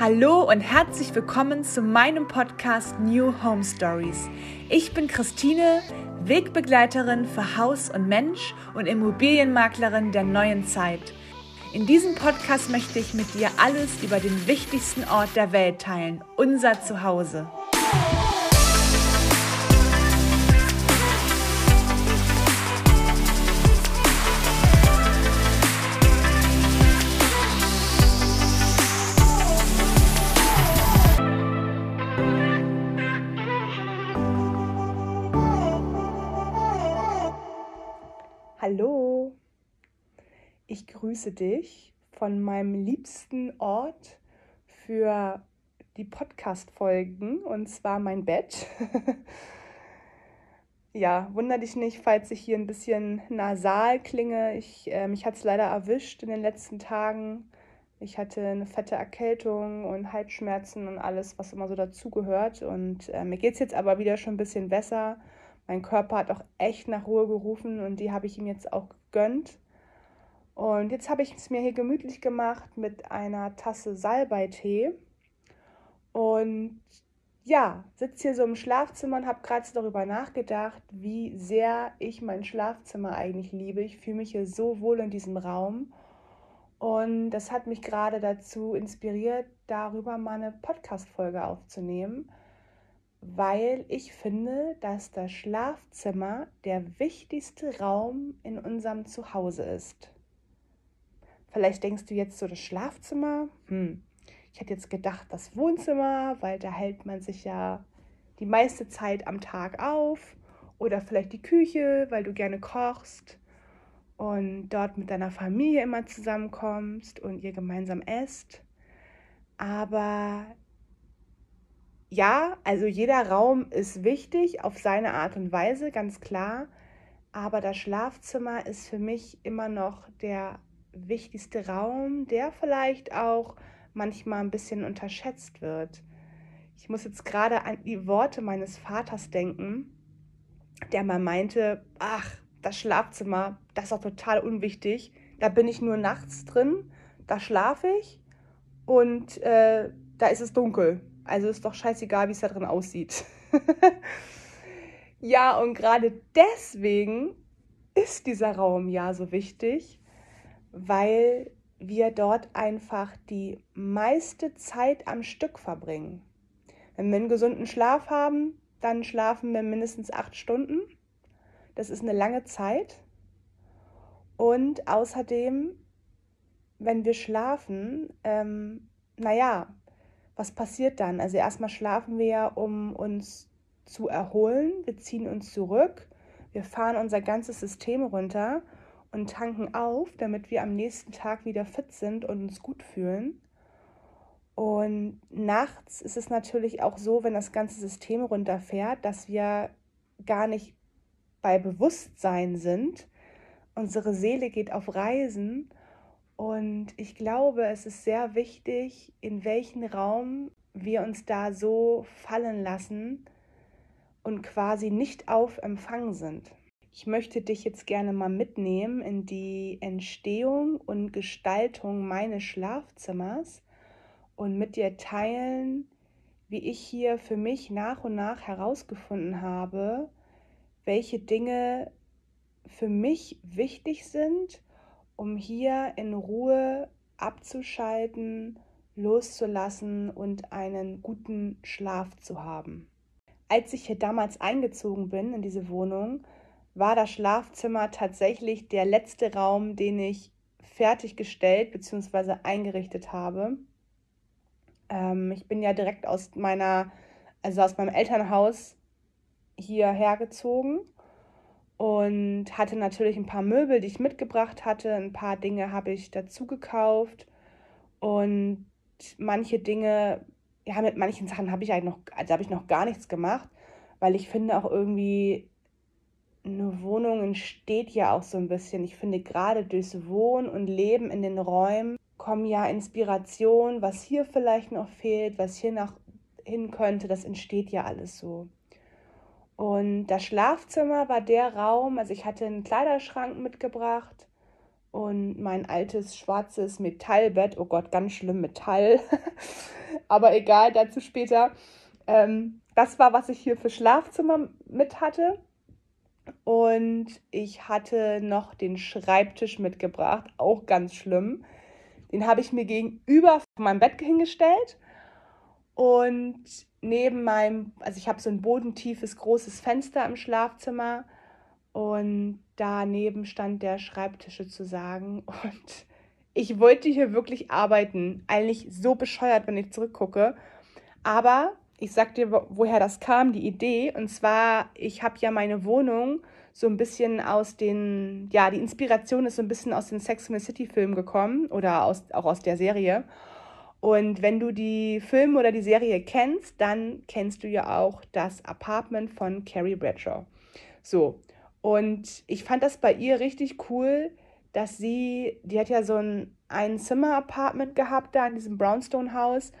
Hallo und herzlich willkommen zu meinem Podcast New Home Stories. Ich bin Christine, Wegbegleiterin für Haus und Mensch und Immobilienmaklerin der neuen Zeit. In diesem Podcast möchte ich mit dir alles über den wichtigsten Ort der Welt teilen, unser Zuhause. Ich grüße dich von meinem liebsten Ort für die Podcast-Folgen und zwar mein Bett. ja, wunder dich nicht, falls ich hier ein bisschen nasal klinge. Ich, äh, mich hat es leider erwischt in den letzten Tagen. Ich hatte eine fette Erkältung und Halsschmerzen und alles, was immer so dazugehört. Und äh, mir geht es jetzt aber wieder schon ein bisschen besser. Mein Körper hat auch echt nach Ruhe gerufen und die habe ich ihm jetzt auch gegönnt. Und jetzt habe ich es mir hier gemütlich gemacht mit einer Tasse Salbeitee. Und ja, sitze hier so im Schlafzimmer und habe gerade darüber nachgedacht, wie sehr ich mein Schlafzimmer eigentlich liebe. Ich fühle mich hier so wohl in diesem Raum. Und das hat mich gerade dazu inspiriert, darüber mal eine Podcast-Folge aufzunehmen weil ich finde, dass das Schlafzimmer der wichtigste Raum in unserem Zuhause ist. Vielleicht denkst du jetzt so das Schlafzimmer. Hm, ich hätte jetzt gedacht das Wohnzimmer, weil da hält man sich ja die meiste Zeit am Tag auf. Oder vielleicht die Küche, weil du gerne kochst und dort mit deiner Familie immer zusammenkommst und ihr gemeinsam esst. Aber ja, also jeder Raum ist wichtig auf seine Art und Weise, ganz klar. Aber das Schlafzimmer ist für mich immer noch der wichtigste Raum, der vielleicht auch manchmal ein bisschen unterschätzt wird. Ich muss jetzt gerade an die Worte meines Vaters denken, der mal meinte, ach, das Schlafzimmer, das ist doch total unwichtig. Da bin ich nur nachts drin, da schlafe ich und äh, da ist es dunkel. Also ist doch scheißegal, wie es da drin aussieht. ja, und gerade deswegen ist dieser Raum ja so wichtig, weil wir dort einfach die meiste Zeit am Stück verbringen. Wenn wir einen gesunden Schlaf haben, dann schlafen wir mindestens acht Stunden. Das ist eine lange Zeit. Und außerdem, wenn wir schlafen, ähm, naja, was passiert dann? Also erstmal schlafen wir ja, um uns zu erholen. Wir ziehen uns zurück. Wir fahren unser ganzes System runter und tanken auf, damit wir am nächsten Tag wieder fit sind und uns gut fühlen. Und nachts ist es natürlich auch so, wenn das ganze System runterfährt, dass wir gar nicht bei Bewusstsein sind. Unsere Seele geht auf Reisen und ich glaube, es ist sehr wichtig, in welchen Raum wir uns da so fallen lassen und quasi nicht auf Empfang sind. Ich möchte dich jetzt gerne mal mitnehmen in die Entstehung und Gestaltung meines Schlafzimmers und mit dir teilen, wie ich hier für mich nach und nach herausgefunden habe, welche Dinge für mich wichtig sind um hier in Ruhe abzuschalten, loszulassen und einen guten Schlaf zu haben. Als ich hier damals eingezogen bin in diese Wohnung, war das Schlafzimmer tatsächlich der letzte Raum, den ich fertiggestellt bzw. eingerichtet habe. Ähm, ich bin ja direkt aus meiner, also aus meinem Elternhaus hierher gezogen und hatte natürlich ein paar Möbel, die ich mitgebracht hatte. Ein paar Dinge habe ich dazu gekauft und manche Dinge, ja, mit manchen Sachen habe ich eigentlich noch, also habe ich noch gar nichts gemacht, weil ich finde auch irgendwie eine Wohnung entsteht ja auch so ein bisschen. Ich finde gerade durchs Wohnen und Leben in den Räumen kommen ja Inspirationen, was hier vielleicht noch fehlt, was hier noch hin könnte, das entsteht ja alles so. Und das Schlafzimmer war der Raum, also ich hatte einen Kleiderschrank mitgebracht und mein altes schwarzes Metallbett, oh Gott, ganz schlimm Metall. aber egal, dazu später. Ähm, das war, was ich hier für Schlafzimmer mit hatte. Und ich hatte noch den Schreibtisch mitgebracht, auch ganz schlimm. Den habe ich mir gegenüber meinem Bett hingestellt. Und neben meinem, also ich habe so ein bodentiefes, großes Fenster im Schlafzimmer. Und daneben stand der Schreibtisch sozusagen. Und ich wollte hier wirklich arbeiten. Eigentlich so bescheuert, wenn ich zurückgucke. Aber ich sag dir, woher das kam, die Idee. Und zwar, ich habe ja meine Wohnung so ein bisschen aus den, ja, die Inspiration ist so ein bisschen aus den Sex and the City Filmen gekommen oder aus, auch aus der Serie. Und wenn du die Filme oder die Serie kennst, dann kennst du ja auch das Apartment von Carrie Bradshaw. So, und ich fand das bei ihr richtig cool, dass sie, die hat ja so ein Ein-Zimmer-Apartment gehabt da in diesem Brownstone-Haus.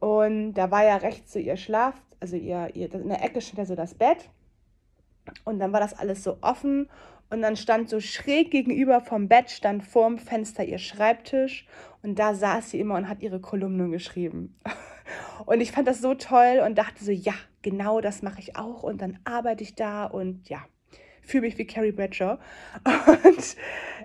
Und da war ja rechts so ihr Schlaf, also ihr, ihr in der Ecke stand ja so das Bett. Und dann war das alles so offen und dann stand so schräg gegenüber vom Bett, stand vorm Fenster ihr Schreibtisch und da saß sie immer und hat ihre Kolumnen geschrieben. Und ich fand das so toll und dachte so, ja, genau das mache ich auch und dann arbeite ich da und ja, fühle mich wie Carrie Bradshaw. Und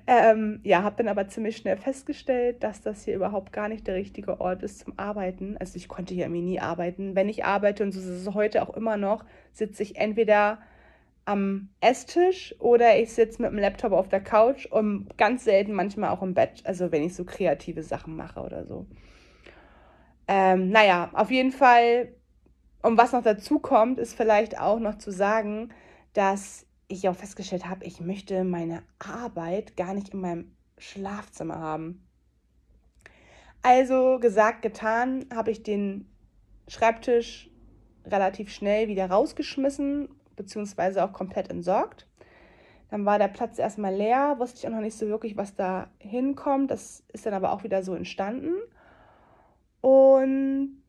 ähm, ja, habe dann aber ziemlich schnell festgestellt, dass das hier überhaupt gar nicht der richtige Ort ist zum Arbeiten. Also ich konnte hier irgendwie nie arbeiten. Wenn ich arbeite, und so ist es heute auch immer noch, sitze ich entweder am Esstisch oder ich sitze mit dem Laptop auf der Couch und ganz selten manchmal auch im Bett, also wenn ich so kreative Sachen mache oder so. Ähm, naja, auf jeden Fall, und was noch dazu kommt, ist vielleicht auch noch zu sagen, dass ich auch festgestellt habe, ich möchte meine Arbeit gar nicht in meinem Schlafzimmer haben. Also gesagt, getan, habe ich den Schreibtisch relativ schnell wieder rausgeschmissen, beziehungsweise auch komplett entsorgt. Dann war der Platz erstmal leer, wusste ich auch noch nicht so wirklich, was da hinkommt. Das ist dann aber auch wieder so entstanden. Und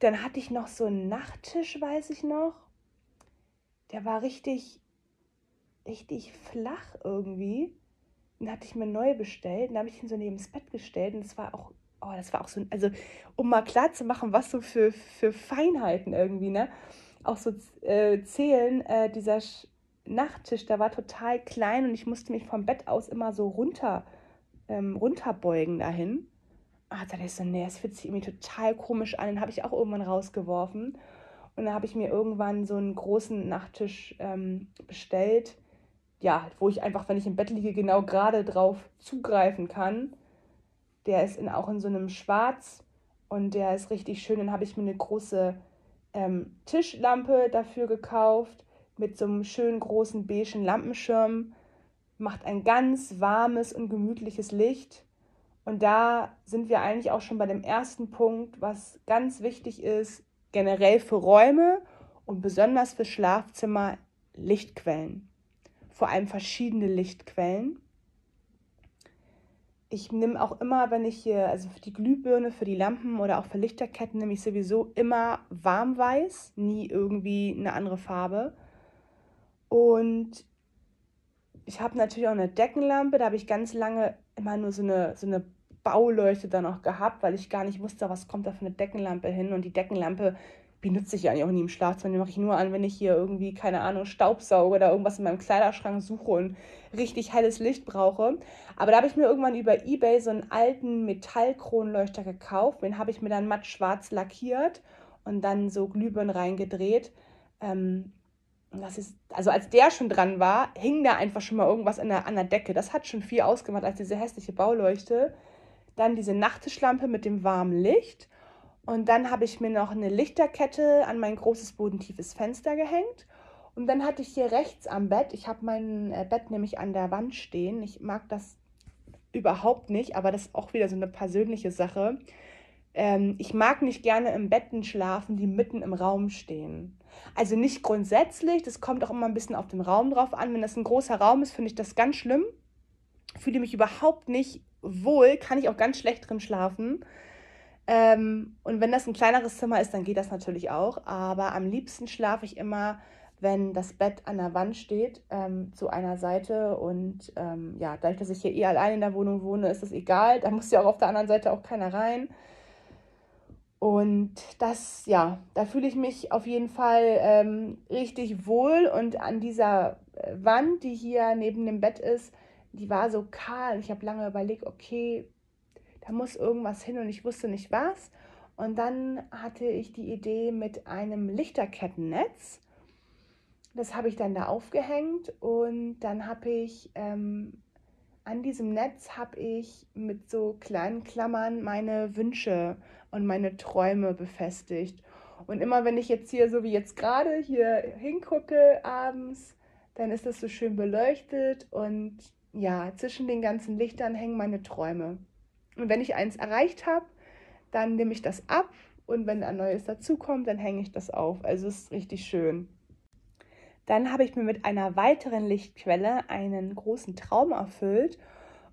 dann hatte ich noch so einen Nachttisch, weiß ich noch. Der war richtig richtig flach irgendwie. Den hatte ich mir neu bestellt. Dann habe ich ihn so neben das Bett gestellt. Und das war auch, oh, das war auch so, also um mal klar zu machen, was so für, für Feinheiten irgendwie, ne? Auch so äh, zählen, äh, dieser Nachttisch, der war total klein und ich musste mich vom Bett aus immer so runter, ähm, runterbeugen dahin. Ah, da dachte ich so, nee, das fühlt sich irgendwie total komisch an. Den habe ich auch irgendwann rausgeworfen. Und dann habe ich mir irgendwann so einen großen Nachttisch ähm, bestellt ja, wo ich einfach, wenn ich im Bett liege, genau gerade drauf zugreifen kann. Der ist in, auch in so einem Schwarz und der ist richtig schön. Dann habe ich mir eine große ähm, Tischlampe dafür gekauft mit so einem schönen großen beigen Lampenschirm. Macht ein ganz warmes und gemütliches Licht. Und da sind wir eigentlich auch schon bei dem ersten Punkt, was ganz wichtig ist, generell für Räume und besonders für Schlafzimmer, Lichtquellen vor allem verschiedene Lichtquellen. Ich nehme auch immer, wenn ich hier, also für die Glühbirne, für die Lampen oder auch für Lichterketten, nehme ich sowieso immer warmweiß, nie irgendwie eine andere Farbe. Und ich habe natürlich auch eine Deckenlampe, da habe ich ganz lange immer nur so eine, so eine Bauleuchte dann auch gehabt, weil ich gar nicht wusste, was kommt da für eine Deckenlampe hin. Und die Deckenlampe benutze ich ja eigentlich auch nie im Schlafzimmer. Die mache ich nur an, wenn ich hier irgendwie, keine Ahnung, Staubsauge oder irgendwas in meinem Kleiderschrank suche und richtig helles Licht brauche. Aber da habe ich mir irgendwann über Ebay so einen alten Metallkronleuchter gekauft. Den habe ich mir dann matt schwarz lackiert und dann so Glühbirnen reingedreht. Ähm, das ist, also als der schon dran war, hing da einfach schon mal irgendwas an der, an der Decke. Das hat schon viel ausgemacht als diese hässliche Bauleuchte. Dann diese Nachttischlampe mit dem warmen Licht und dann habe ich mir noch eine Lichterkette an mein großes bodentiefes Fenster gehängt. Und dann hatte ich hier rechts am Bett, ich habe mein äh, Bett nämlich an der Wand stehen. Ich mag das überhaupt nicht, aber das ist auch wieder so eine persönliche Sache. Ähm, ich mag nicht gerne im Betten schlafen, die mitten im Raum stehen. Also nicht grundsätzlich, das kommt auch immer ein bisschen auf den Raum drauf an. Wenn das ein großer Raum ist, finde ich das ganz schlimm. Fühle mich überhaupt nicht wohl, kann ich auch ganz schlecht drin schlafen. Ähm, und wenn das ein kleineres Zimmer ist, dann geht das natürlich auch. Aber am liebsten schlafe ich immer, wenn das Bett an der Wand steht, ähm, zu einer Seite. Und ähm, ja, dadurch, dass ich hier eh allein in der Wohnung wohne, ist das egal. Da muss ja auch auf der anderen Seite auch keiner rein. Und das, ja, da fühle ich mich auf jeden Fall ähm, richtig wohl. Und an dieser äh, Wand, die hier neben dem Bett ist, die war so kahl. Ich habe lange überlegt, okay, da muss irgendwas hin und ich wusste nicht was. Und dann hatte ich die Idee mit einem Lichterkettennetz. Das habe ich dann da aufgehängt und dann habe ich ähm, an diesem Netz habe ich mit so kleinen Klammern meine Wünsche und meine Träume befestigt. Und immer wenn ich jetzt hier, so wie jetzt gerade, hier hingucke abends, dann ist das so schön beleuchtet und ja, zwischen den ganzen Lichtern hängen meine Träume. Und wenn ich eins erreicht habe, dann nehme ich das ab und wenn ein neues dazukommt, dann hänge ich das auf. Also es ist richtig schön. Dann habe ich mir mit einer weiteren Lichtquelle einen großen Traum erfüllt.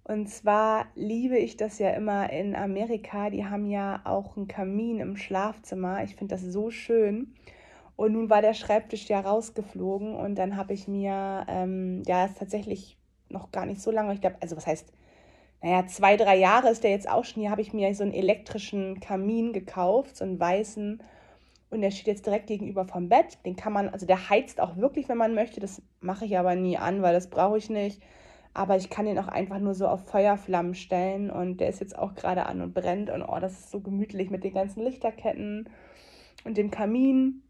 Und zwar liebe ich das ja immer in Amerika. Die haben ja auch einen Kamin im Schlafzimmer. Ich finde das so schön. Und nun war der Schreibtisch ja rausgeflogen und dann habe ich mir, ähm, ja, ist tatsächlich noch gar nicht so lange, ich glaube, also was heißt, naja, zwei, drei Jahre ist der jetzt auch schon. Hier habe ich mir so einen elektrischen Kamin gekauft, so einen weißen. Und der steht jetzt direkt gegenüber vom Bett. Den kann man, also der heizt auch wirklich, wenn man möchte. Das mache ich aber nie an, weil das brauche ich nicht. Aber ich kann den auch einfach nur so auf Feuerflammen stellen. Und der ist jetzt auch gerade an und brennt. Und oh, das ist so gemütlich mit den ganzen Lichterketten und dem Kamin.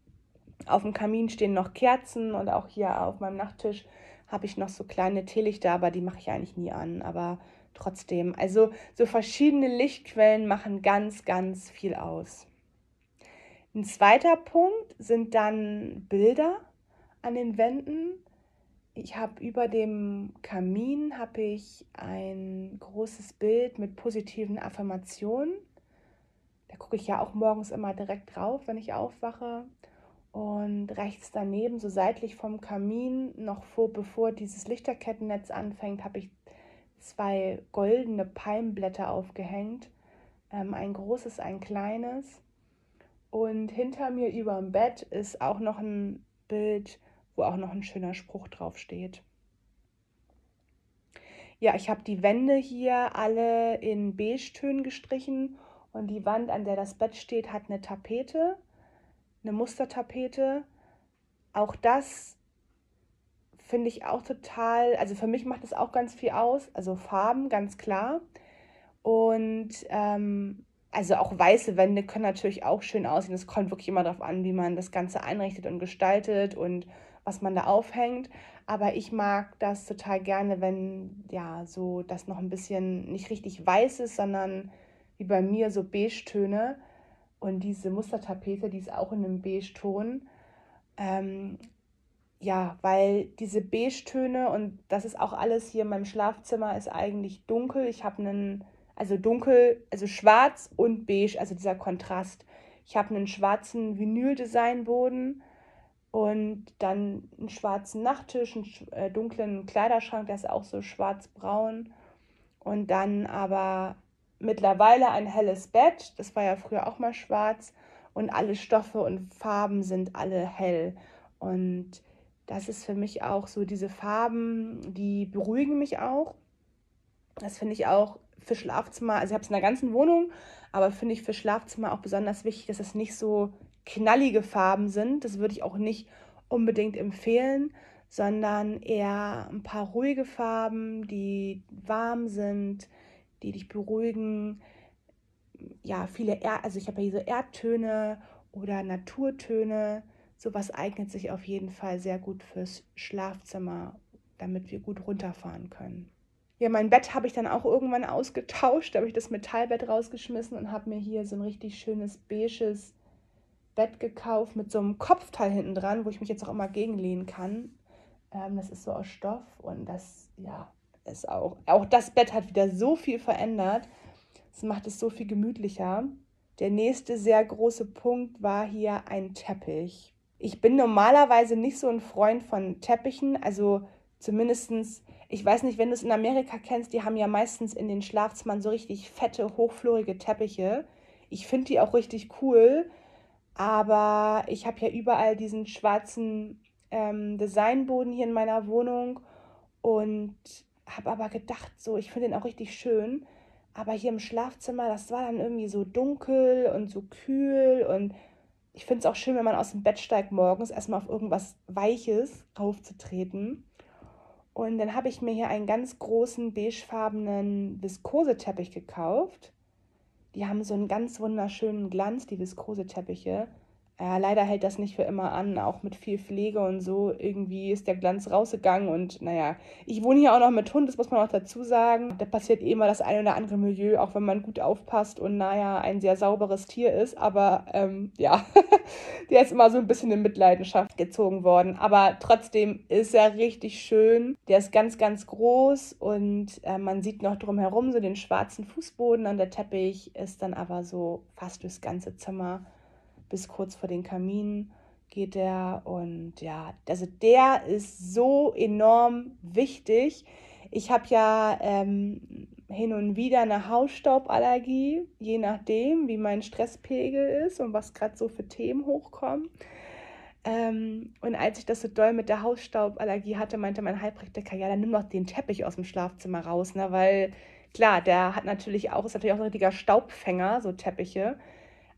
Auf dem Kamin stehen noch Kerzen und auch hier auf meinem Nachttisch habe ich noch so kleine Teelichter, aber die mache ich eigentlich nie an. Aber trotzdem. Also so verschiedene Lichtquellen machen ganz, ganz viel aus. Ein zweiter Punkt sind dann Bilder an den Wänden. Ich habe über dem Kamin habe ich ein großes Bild mit positiven Affirmationen. Da gucke ich ja auch morgens immer direkt drauf, wenn ich aufwache. Und rechts daneben, so seitlich vom Kamin, noch vor, bevor dieses Lichterkettennetz anfängt, habe ich zwei goldene Palmblätter aufgehängt. Ähm, ein großes, ein kleines. Und hinter mir über dem Bett ist auch noch ein Bild, wo auch noch ein schöner Spruch drauf steht. Ja, ich habe die Wände hier alle in Beige-Tönen gestrichen und die Wand, an der das Bett steht, hat eine Tapete, eine Mustertapete. Auch das finde ich auch total, also für mich macht das auch ganz viel aus, also Farben, ganz klar. Und ähm, also auch weiße Wände können natürlich auch schön aussehen. Es kommt wirklich immer darauf an, wie man das Ganze einrichtet und gestaltet und was man da aufhängt. Aber ich mag das total gerne, wenn ja so das noch ein bisschen nicht richtig weiß ist, sondern wie bei mir so Beige-Töne. Und diese Mustertapete, die ist auch in einem Beige-Ton. Ähm, ja, weil diese Beige-Töne und das ist auch alles hier in meinem Schlafzimmer ist eigentlich dunkel. Ich habe einen, also dunkel, also schwarz und beige, also dieser Kontrast. Ich habe einen schwarzen Vinyl-Designboden und dann einen schwarzen Nachttisch, einen äh, dunklen Kleiderschrank, der ist auch so schwarz-braun. Und dann aber mittlerweile ein helles Bett, das war ja früher auch mal schwarz. Und alle Stoffe und Farben sind alle hell. Und das ist für mich auch so diese Farben, die beruhigen mich auch. Das finde ich auch für Schlafzimmer, also ich habe es in der ganzen Wohnung, aber finde ich für Schlafzimmer auch besonders wichtig, dass es nicht so knallige Farben sind. Das würde ich auch nicht unbedingt empfehlen, sondern eher ein paar ruhige Farben, die warm sind, die dich beruhigen. Ja, viele, er also ich habe ja diese Erdtöne oder Naturtöne Sowas eignet sich auf jeden Fall sehr gut fürs Schlafzimmer, damit wir gut runterfahren können. Ja, mein Bett habe ich dann auch irgendwann ausgetauscht. Da habe ich das Metallbett rausgeschmissen und habe mir hier so ein richtig schönes beiges Bett gekauft mit so einem Kopfteil hinten dran, wo ich mich jetzt auch immer gegenlehnen kann. Ähm, das ist so aus Stoff und das, ja, ist auch, auch das Bett hat wieder so viel verändert. Es macht es so viel gemütlicher. Der nächste sehr große Punkt war hier ein Teppich. Ich bin normalerweise nicht so ein Freund von Teppichen, also zumindestens, ich weiß nicht, wenn du es in Amerika kennst, die haben ja meistens in den Schlafzimmern so richtig fette, hochflorige Teppiche. Ich finde die auch richtig cool, aber ich habe ja überall diesen schwarzen ähm, Designboden hier in meiner Wohnung und habe aber gedacht, so, ich finde den auch richtig schön, Aber hier im Schlafzimmer, das war dann irgendwie so dunkel und so kühl. Und ich finde es auch schön, wenn man aus dem Bett steigt morgens, erstmal auf irgendwas Weiches raufzutreten. Und dann habe ich mir hier einen ganz großen beigefarbenen Viskoseteppich gekauft. Die haben so einen ganz wunderschönen Glanz, die Viskoseteppiche. Ja, leider hält das nicht für immer an, auch mit viel Pflege und so. Irgendwie ist der Glanz rausgegangen und naja, ich wohne hier auch noch mit Hund, das muss man auch dazu sagen. Da passiert eh immer das eine oder andere Milieu, auch wenn man gut aufpasst und naja, ein sehr sauberes Tier ist. Aber ähm, ja, der ist immer so ein bisschen in Mitleidenschaft gezogen worden. Aber trotzdem ist er richtig schön. Der ist ganz, ganz groß und äh, man sieht noch drumherum so den schwarzen Fußboden und der Teppich ist dann aber so fast durchs ganze Zimmer bis kurz vor den Kamin geht der. Und ja, also der ist so enorm wichtig. Ich habe ja ähm, hin und wieder eine Hausstauballergie, je nachdem, wie mein Stresspegel ist und was gerade so für Themen hochkommen. Ähm, und als ich das so doll mit der Hausstauballergie hatte, meinte mein Heilpraktiker, ja, dann nimm doch den Teppich aus dem Schlafzimmer raus, ne? weil klar, der hat natürlich auch, ist natürlich auch ein richtiger Staubfänger, so Teppiche.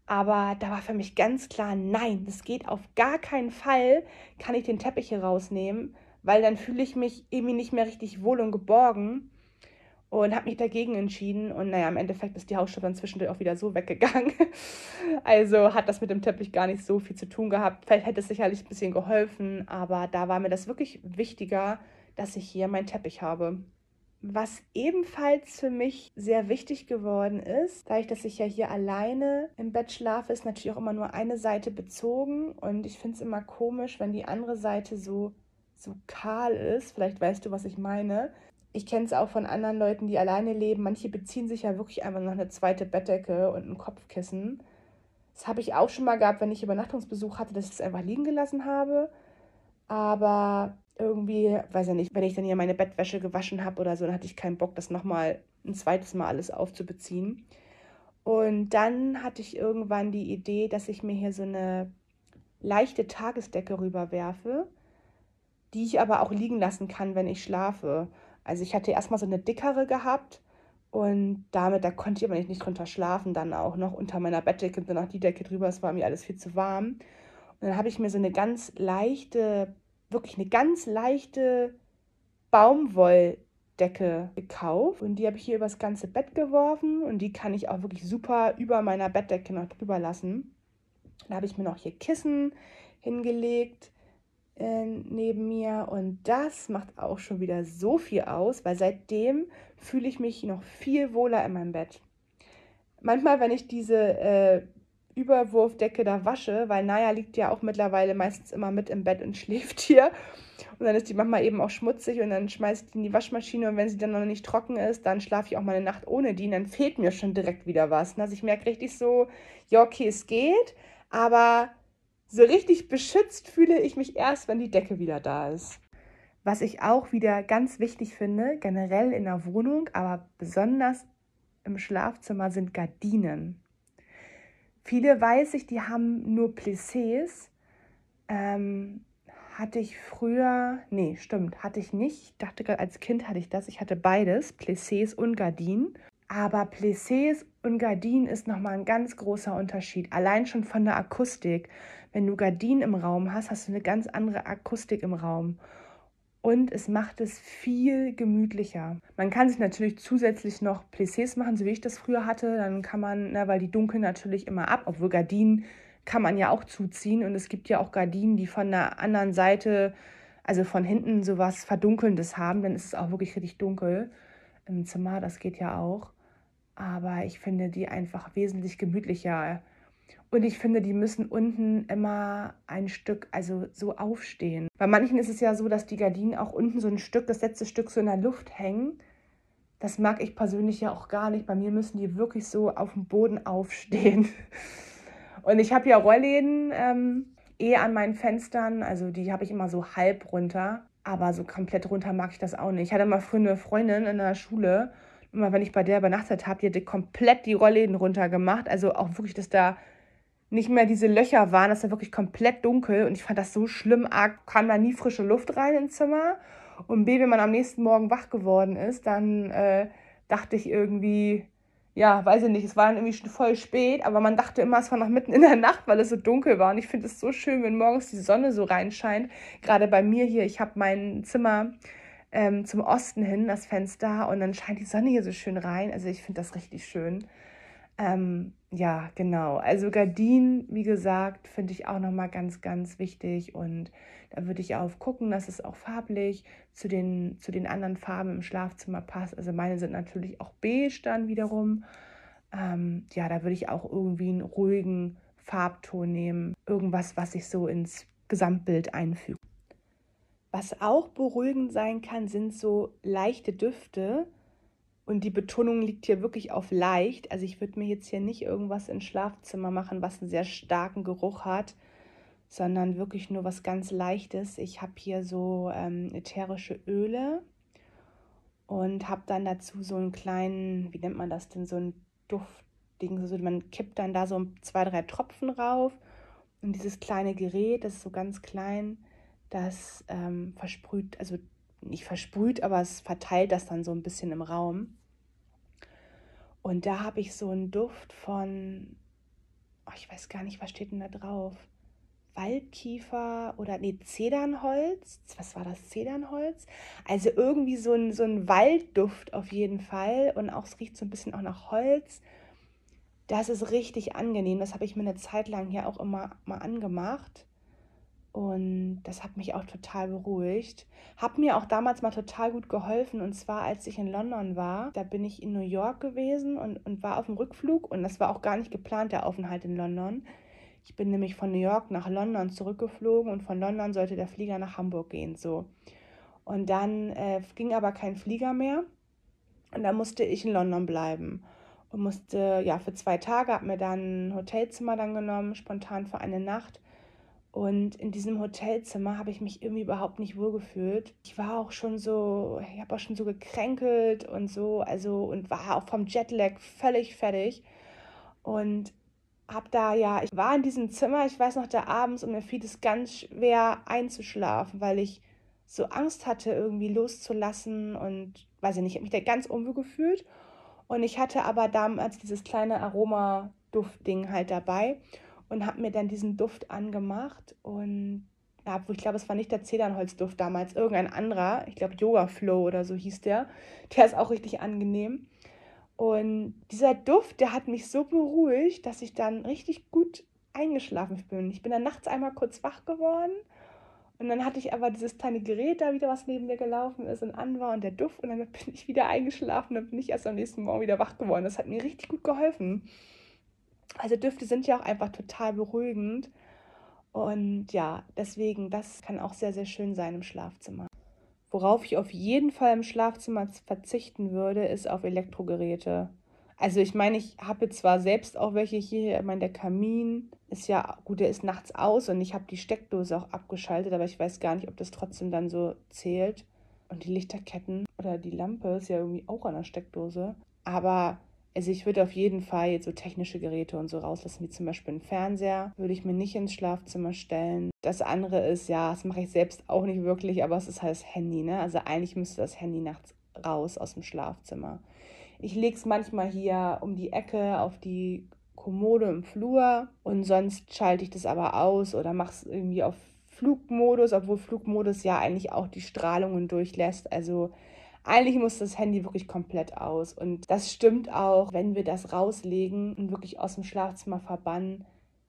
Aber da war für mich ganz klar, nein, das geht auf gar keinen Fall, kann ich den Teppich hier rausnehmen, weil dann fühle ich mich irgendwie nicht mehr richtig wohl und geborgen und habe mich dagegen entschieden. Und naja, im Endeffekt ist die Hausstadt dann zwischendurch auch wieder so weggegangen. Also hat das mit dem Teppich gar nicht so viel zu tun gehabt. Vielleicht hätte es sicherlich ein bisschen geholfen, aber da war mir das wirklich wichtiger, dass ich hier meinen Teppich habe. Was ebenfalls für mich sehr wichtig geworden ist, dadurch, dass ich ja hier alleine im Bett schlafe, ist natürlich auch immer nur eine Seite bezogen. Und ich finde es immer komisch, wenn die andere Seite so, so kahl ist. Vielleicht weißt du, was ich meine. Ich kenne es auch von anderen Leuten, die alleine leben. Manche beziehen sich ja wirklich einfach noch eine zweite Bettdecke und ein Kopfkissen. Das habe ich auch schon mal gehabt, wenn ich Übernachtungsbesuch hatte, dass ich es einfach liegen gelassen habe. Aber irgendwie, weiß ja nicht, wenn ich dann hier meine Bettwäsche gewaschen habe oder so, dann hatte ich keinen Bock, das nochmal ein zweites Mal alles aufzubeziehen. Und dann hatte ich irgendwann die Idee, dass ich mir hier so eine leichte Tagesdecke rüberwerfe, die ich aber auch liegen lassen kann, wenn ich schlafe. Also ich hatte erstmal so eine dickere gehabt und damit, da konnte ich aber nicht, nicht drunter schlafen, dann auch noch unter meiner Bettdecke und dann auch die Decke drüber, es war mir alles viel zu warm. Und dann habe ich mir so eine ganz leichte wirklich eine ganz leichte Baumwolldecke gekauft und die habe ich hier übers ganze Bett geworfen und die kann ich auch wirklich super über meiner Bettdecke noch drüber lassen. Da habe ich mir noch hier Kissen hingelegt äh, neben mir und das macht auch schon wieder so viel aus, weil seitdem fühle ich mich noch viel wohler in meinem Bett. Manchmal, wenn ich diese äh, Überwurfdecke da wasche, weil Naya liegt ja auch mittlerweile meistens immer mit im Bett und schläft hier. Und dann ist die manchmal eben auch schmutzig und dann schmeiße ich die in die Waschmaschine und wenn sie dann noch nicht trocken ist, dann schlafe ich auch mal eine Nacht ohne die und dann fehlt mir schon direkt wieder was. Also ich merke richtig so, ja, okay, es geht, aber so richtig beschützt fühle ich mich erst, wenn die Decke wieder da ist. Was ich auch wieder ganz wichtig finde, generell in der Wohnung, aber besonders im Schlafzimmer, sind Gardinen. Viele weiß ich, die haben nur Plissés. Ähm, hatte ich früher, nee, stimmt, hatte ich nicht. Ich dachte gerade, als Kind hatte ich das. Ich hatte beides, Plissés und Gardinen. Aber Plissés und Gardinen ist nochmal ein ganz großer Unterschied. Allein schon von der Akustik. Wenn du Gardinen im Raum hast, hast du eine ganz andere Akustik im Raum und es macht es viel gemütlicher. Man kann sich natürlich zusätzlich noch Plissés machen, so wie ich das früher hatte. Dann kann man, na, weil die dunkeln natürlich immer ab, obwohl Gardinen kann man ja auch zuziehen und es gibt ja auch Gardinen, die von der anderen Seite, also von hinten sowas Verdunkelndes haben, dann ist es auch wirklich richtig dunkel im Zimmer, das geht ja auch. Aber ich finde die einfach wesentlich gemütlicher und ich finde, die müssen unten immer ein Stück, also so aufstehen. Bei manchen ist es ja so, dass die Gardinen auch unten so ein Stück, das letzte Stück so in der Luft hängen. Das mag ich persönlich ja auch gar nicht. Bei mir müssen die wirklich so auf dem Boden aufstehen. Und ich habe ja Rollläden ähm, eh an meinen Fenstern. Also die habe ich immer so halb runter. Aber so komplett runter mag ich das auch nicht. Ich hatte mal früher eine Freundin in der Schule. Immer wenn ich bei der übernachtet habe, die hatte komplett die Rollläden runter gemacht. Also auch wirklich, dass da nicht mehr diese Löcher waren. Das war wirklich komplett dunkel und ich fand das so schlimm. A, kam da nie frische Luft rein ins Zimmer. Und B, wenn man am nächsten Morgen wach geworden ist, dann äh, dachte ich irgendwie, ja, weiß ich nicht, es war dann irgendwie schon voll spät, aber man dachte immer, es war noch mitten in der Nacht, weil es so dunkel war. Und ich finde es so schön, wenn morgens die Sonne so reinscheint. Gerade bei mir hier, ich habe mein Zimmer ähm, zum Osten hin, das Fenster, und dann scheint die Sonne hier so schön rein. Also ich finde das richtig schön. Ähm, ja, genau. Also Gardinen, wie gesagt, finde ich auch nochmal ganz, ganz wichtig. Und da würde ich auch gucken, dass es auch farblich zu den, zu den anderen Farben im Schlafzimmer passt. Also meine sind natürlich auch beige dann wiederum. Ähm, ja, da würde ich auch irgendwie einen ruhigen Farbton nehmen. Irgendwas, was sich so ins Gesamtbild einfügt. Was auch beruhigend sein kann, sind so leichte Düfte. Und die Betonung liegt hier wirklich auf leicht. Also ich würde mir jetzt hier nicht irgendwas ins Schlafzimmer machen, was einen sehr starken Geruch hat, sondern wirklich nur was ganz Leichtes. Ich habe hier so ähm, ätherische Öle und habe dann dazu so einen kleinen, wie nennt man das denn, so ein Duftding. Also man kippt dann da so zwei, drei Tropfen rauf. Und dieses kleine Gerät, das ist so ganz klein, das ähm, versprüht, also nicht versprüht, aber es verteilt das dann so ein bisschen im Raum. Und da habe ich so einen Duft von, oh, ich weiß gar nicht, was steht denn da drauf? Waldkiefer oder nee, Zedernholz. Was war das? Zedernholz? Also irgendwie so ein, so ein Waldduft auf jeden Fall. Und auch es riecht so ein bisschen auch nach Holz. Das ist richtig angenehm. Das habe ich mir eine Zeit lang hier auch immer mal angemacht. Und das hat mich auch total beruhigt. Hat mir auch damals mal total gut geholfen. Und zwar, als ich in London war, da bin ich in New York gewesen und, und war auf dem Rückflug. Und das war auch gar nicht geplant, der Aufenthalt in London. Ich bin nämlich von New York nach London zurückgeflogen und von London sollte der Flieger nach Hamburg gehen. So. Und dann äh, ging aber kein Flieger mehr. Und da musste ich in London bleiben und musste ja für zwei Tage, habe mir dann ein Hotelzimmer dann genommen, spontan für eine Nacht und in diesem Hotelzimmer habe ich mich irgendwie überhaupt nicht wohlgefühlt. Ich war auch schon so, ich habe auch schon so gekränkelt und so, also und war auch vom Jetlag völlig fertig. Und habe da ja, ich war in diesem Zimmer, ich weiß noch, da abends und mir fiel es ganz schwer einzuschlafen, weil ich so Angst hatte, irgendwie loszulassen und weiß ich nicht, ich habe mich da ganz unwohl gefühlt. Und ich hatte aber damals dieses kleine Aromaduftding halt dabei und habe mir dann diesen Duft angemacht und ich glaube, es war nicht der Zedernholzduft damals, irgendein anderer, ich glaube Yoga Flow oder so hieß der. Der ist auch richtig angenehm. Und dieser Duft, der hat mich so beruhigt, dass ich dann richtig gut eingeschlafen bin. Ich bin dann nachts einmal kurz wach geworden und dann hatte ich aber dieses kleine Gerät da wieder, was neben mir gelaufen ist und an war und der Duft und dann bin ich wieder eingeschlafen und dann bin ich erst am nächsten Morgen wieder wach geworden. Das hat mir richtig gut geholfen. Also Düfte sind ja auch einfach total beruhigend. Und ja, deswegen, das kann auch sehr, sehr schön sein im Schlafzimmer. Worauf ich auf jeden Fall im Schlafzimmer verzichten würde, ist auf Elektrogeräte. Also ich meine, ich habe zwar selbst auch welche hier, ich meine, der Kamin ist ja, gut, der ist nachts aus und ich habe die Steckdose auch abgeschaltet, aber ich weiß gar nicht, ob das trotzdem dann so zählt. Und die Lichterketten oder die Lampe ist ja irgendwie auch an der Steckdose. Aber also ich würde auf jeden Fall jetzt so technische Geräte und so rauslassen, wie zum Beispiel einen Fernseher, würde ich mir nicht ins Schlafzimmer stellen. Das andere ist, ja, das mache ich selbst auch nicht wirklich, aber es ist halt das Handy, ne? Also eigentlich müsste das Handy nachts raus aus dem Schlafzimmer. Ich lege es manchmal hier um die Ecke auf die Kommode im Flur und sonst schalte ich das aber aus oder mache es irgendwie auf Flugmodus, obwohl Flugmodus ja eigentlich auch die Strahlungen durchlässt. Also eigentlich muss das Handy wirklich komplett aus. Und das stimmt auch, wenn wir das rauslegen und wirklich aus dem Schlafzimmer verbannen.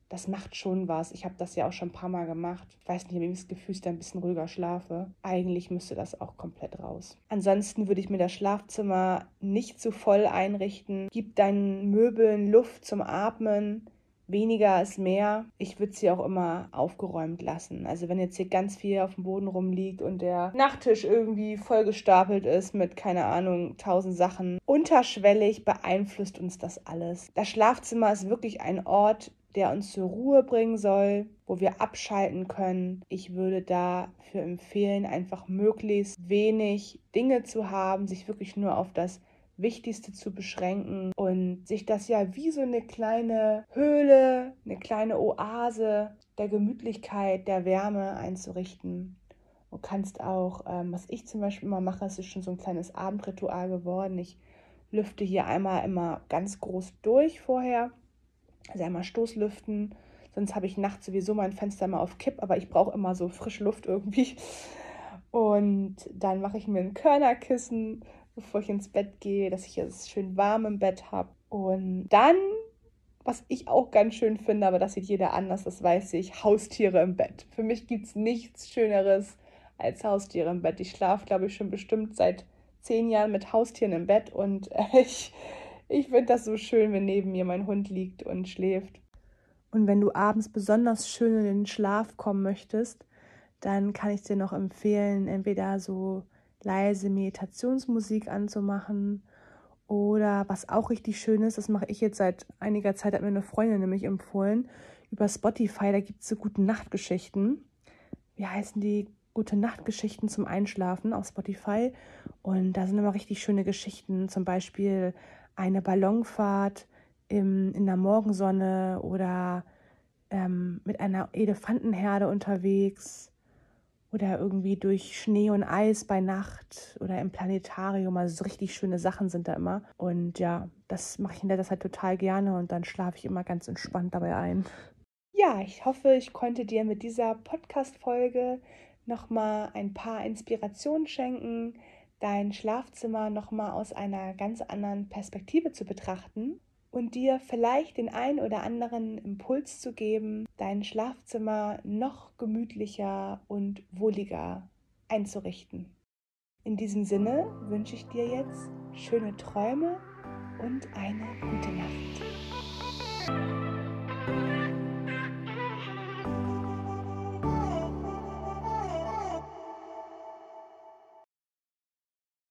Das macht schon was. Ich habe das ja auch schon ein paar Mal gemacht. Ich weiß nicht, ich habe das Gefühl, ich da ein bisschen ruhiger schlafe. Eigentlich müsste das auch komplett raus. Ansonsten würde ich mir das Schlafzimmer nicht zu voll einrichten. Gib deinen Möbeln Luft zum Atmen weniger ist mehr. Ich würde sie auch immer aufgeräumt lassen. Also wenn jetzt hier ganz viel auf dem Boden rumliegt und der Nachttisch irgendwie vollgestapelt ist mit, keine Ahnung, tausend Sachen, unterschwellig beeinflusst uns das alles. Das Schlafzimmer ist wirklich ein Ort, der uns zur Ruhe bringen soll, wo wir abschalten können. Ich würde dafür empfehlen, einfach möglichst wenig Dinge zu haben, sich wirklich nur auf das Wichtigste zu beschränken und sich das ja wie so eine kleine Höhle, eine kleine Oase der Gemütlichkeit, der Wärme einzurichten. Du kannst auch, ähm, was ich zum Beispiel immer mache, es ist schon so ein kleines Abendritual geworden. Ich lüfte hier einmal immer ganz groß durch vorher. Also einmal Stoßlüften. Sonst habe ich nachts sowieso mein Fenster immer auf Kipp, aber ich brauche immer so frische Luft irgendwie. Und dann mache ich mir ein Körnerkissen, bevor ich ins Bett gehe, dass ich es schön warm im Bett habe. Und dann, was ich auch ganz schön finde, aber das sieht jeder anders, das weiß ich, Haustiere im Bett. Für mich gibt es nichts Schöneres als Haustiere im Bett. Ich schlafe, glaube ich, schon bestimmt seit zehn Jahren mit Haustieren im Bett und ich, ich finde das so schön, wenn neben mir mein Hund liegt und schläft. Und wenn du abends besonders schön in den Schlaf kommen möchtest, dann kann ich dir noch empfehlen, entweder so leise Meditationsmusik anzumachen oder was auch richtig schön ist, das mache ich jetzt seit einiger Zeit, hat mir eine Freundin nämlich empfohlen, über Spotify, da gibt es so gute Nachtgeschichten. Wie heißen die? Gute Nachtgeschichten zum Einschlafen auf Spotify. Und da sind immer richtig schöne Geschichten, zum Beispiel eine Ballonfahrt im, in der Morgensonne oder ähm, mit einer Elefantenherde unterwegs oder irgendwie durch Schnee und Eis bei Nacht oder im Planetarium. Also so richtig schöne Sachen sind da immer. Und ja, das mache ich in der Zeit total gerne und dann schlafe ich immer ganz entspannt dabei ein. Ja, ich hoffe, ich konnte dir mit dieser Podcast-Folge nochmal ein paar Inspirationen schenken, dein Schlafzimmer nochmal aus einer ganz anderen Perspektive zu betrachten und dir vielleicht den ein oder anderen Impuls zu geben, dein Schlafzimmer noch gemütlicher und wohliger einzurichten. In diesem Sinne wünsche ich dir jetzt schöne Träume und eine gute Nacht.